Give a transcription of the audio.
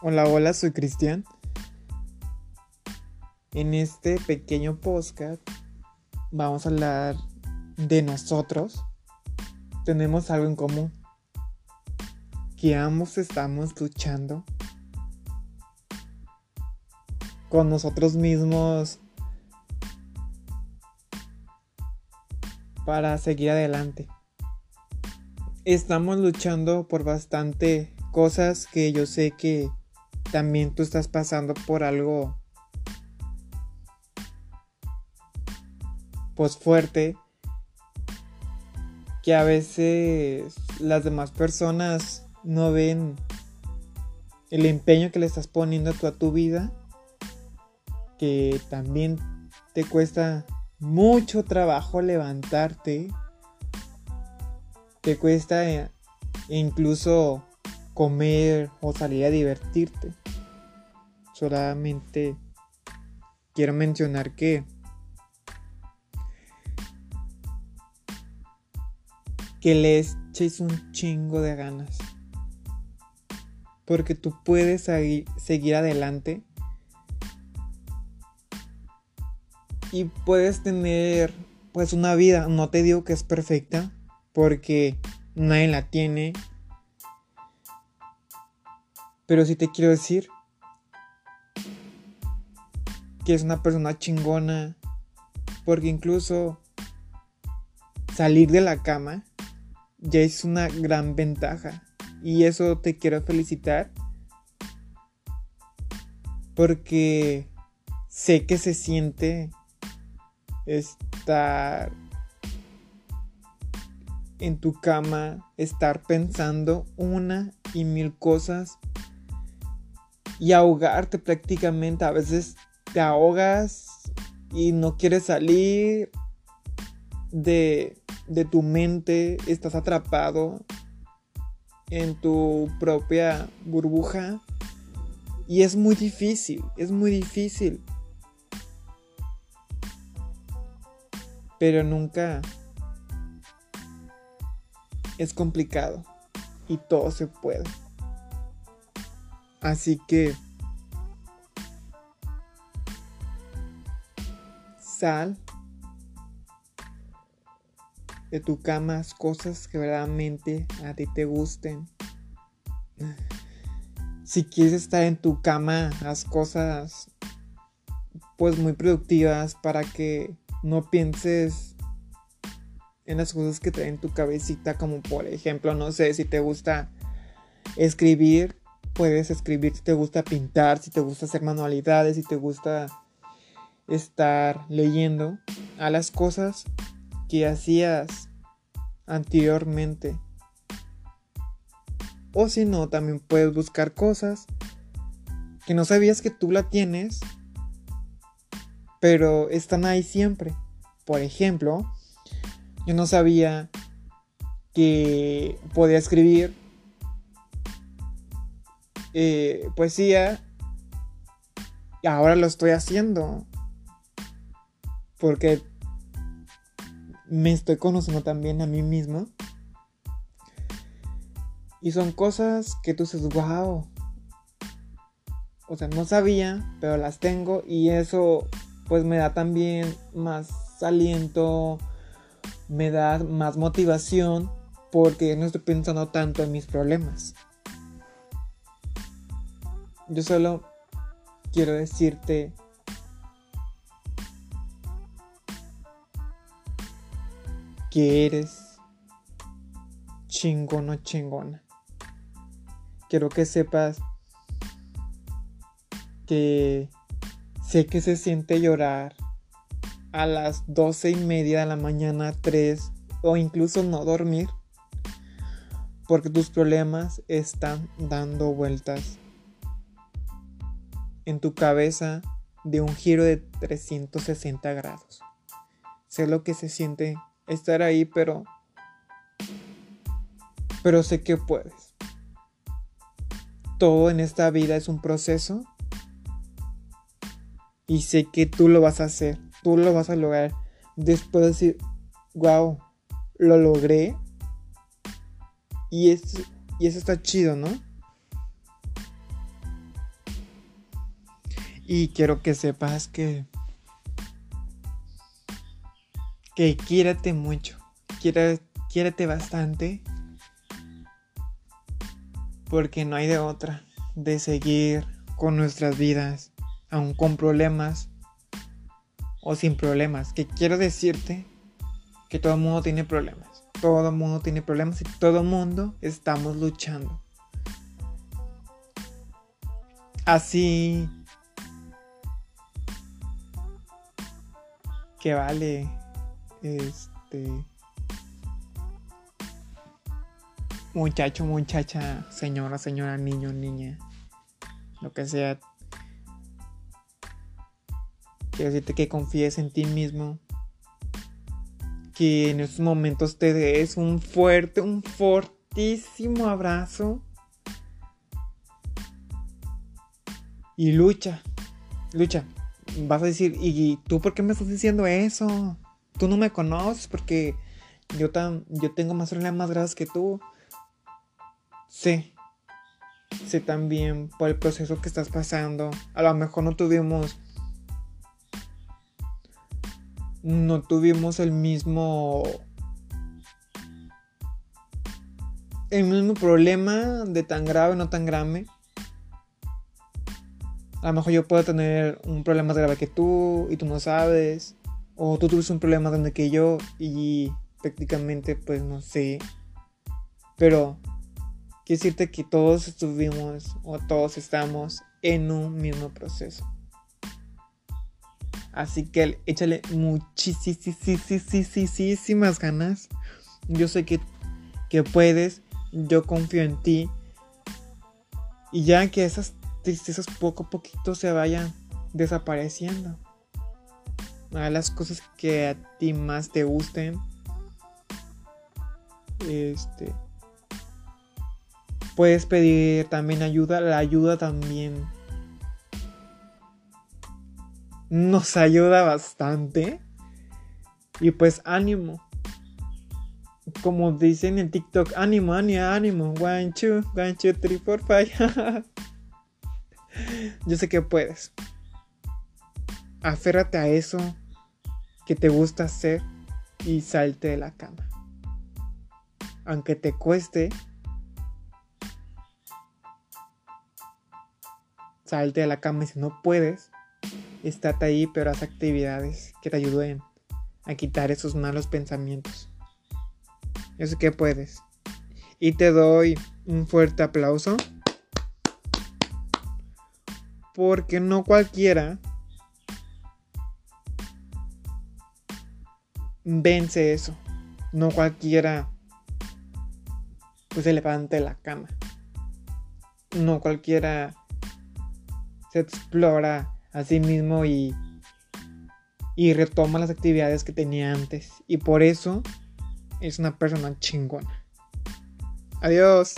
Hola, hola, soy Cristian. En este pequeño podcast vamos a hablar de nosotros. Tenemos algo en común. Que ambos estamos luchando con nosotros mismos para seguir adelante. Estamos luchando por bastante cosas que yo sé que también tú estás pasando por algo pues fuerte que a veces las demás personas no ven el empeño que le estás poniendo a tu vida que también te cuesta mucho trabajo levantarte te cuesta eh, incluso comer o salir a divertirte. Solamente quiero mencionar que que le eches un chingo de ganas. Porque tú puedes seguir adelante y puedes tener pues una vida, no te digo que es perfecta, porque nadie la tiene, pero sí te quiero decir que es una persona chingona. Porque incluso salir de la cama ya es una gran ventaja. Y eso te quiero felicitar. Porque sé que se siente estar en tu cama, estar pensando una y mil cosas y ahogarte prácticamente. A veces te ahogas y no quieres salir de, de tu mente, estás atrapado en tu propia burbuja y es muy difícil, es muy difícil. Pero nunca es complicado y todo se puede. Así que sal de tu cama cosas que verdaderamente a ti te gusten. Si quieres estar en tu cama, haz cosas pues muy productivas para que no pienses en las cosas que traen tu cabecita, como por ejemplo, no sé, si te gusta escribir, puedes escribir si te gusta pintar, si te gusta hacer manualidades, si te gusta estar leyendo a las cosas que hacías anteriormente. O si no, también puedes buscar cosas que no sabías que tú la tienes, pero están ahí siempre. Por ejemplo, yo no sabía que podía escribir eh, poesía y ahora lo estoy haciendo. Porque me estoy conociendo también a mí mismo. Y son cosas que tú dices wow o sea no sabía pero las tengo y eso pues me da también más aliento me da más motivación porque no estoy pensando tanto en mis problemas yo solo quiero decirte que eres chingón o chingona. Quiero que sepas que sé que se siente llorar a las doce y media de la mañana, tres o incluso no dormir porque tus problemas están dando vueltas en tu cabeza de un giro de 360 grados. Sé lo que se siente estar ahí, pero pero sé que puedes. Todo en esta vida es un proceso y sé que tú lo vas a hacer, tú lo vas a lograr. Después de decir, wow, lo logré. Y, es, y eso está chido, ¿no? Y quiero que sepas que. Que quiérate mucho. Quiérate, bastante. Porque no hay de otra. De seguir con nuestras vidas. Aún con problemas. O sin problemas. Que quiero decirte que todo mundo tiene problemas. Todo mundo tiene problemas y todo mundo estamos luchando. Así que vale este muchacho, muchacha, señora, señora, niño, niña, lo que sea. Quiero decirte que confíes en ti mismo. Que en estos momentos te des un fuerte, un fortísimo abrazo. Y lucha, lucha vas a decir, ¿y tú por qué me estás diciendo eso? Tú no me conoces porque yo, tan, yo tengo más problemas graves que tú. Sé, sé también por el proceso que estás pasando. A lo mejor no tuvimos... No tuvimos el mismo... El mismo problema de tan grave no tan grave a lo mejor yo puedo tener un problema más grave que tú y tú no sabes. O tú tuviste un problema más grande que yo y prácticamente pues no sé. Pero quiero decirte que todos estuvimos o todos estamos en un mismo proceso. Así que échale muchísimas ganas. Yo sé que, que puedes. Yo confío en ti. Y ya que esas tristezas poco a poquito se vayan desapareciendo. A las cosas que a ti más te gusten. Este. Puedes pedir también ayuda. La ayuda también nos ayuda bastante. Y pues ánimo. Como dicen en TikTok, ánimo, ánimo, ánimo. One, two, one, two, three, four, five. Yo sé que puedes. Aférrate a eso que te gusta hacer y salte de la cama. Aunque te cueste, salte de la cama y si no puedes, estate ahí, pero haz actividades que te ayuden a quitar esos malos pensamientos. Yo sé que puedes. Y te doy un fuerte aplauso. Porque no cualquiera vence eso. No cualquiera pues se levanta de la cama. No cualquiera se explora a sí mismo y, y retoma las actividades que tenía antes. Y por eso es una persona chingona. Adiós.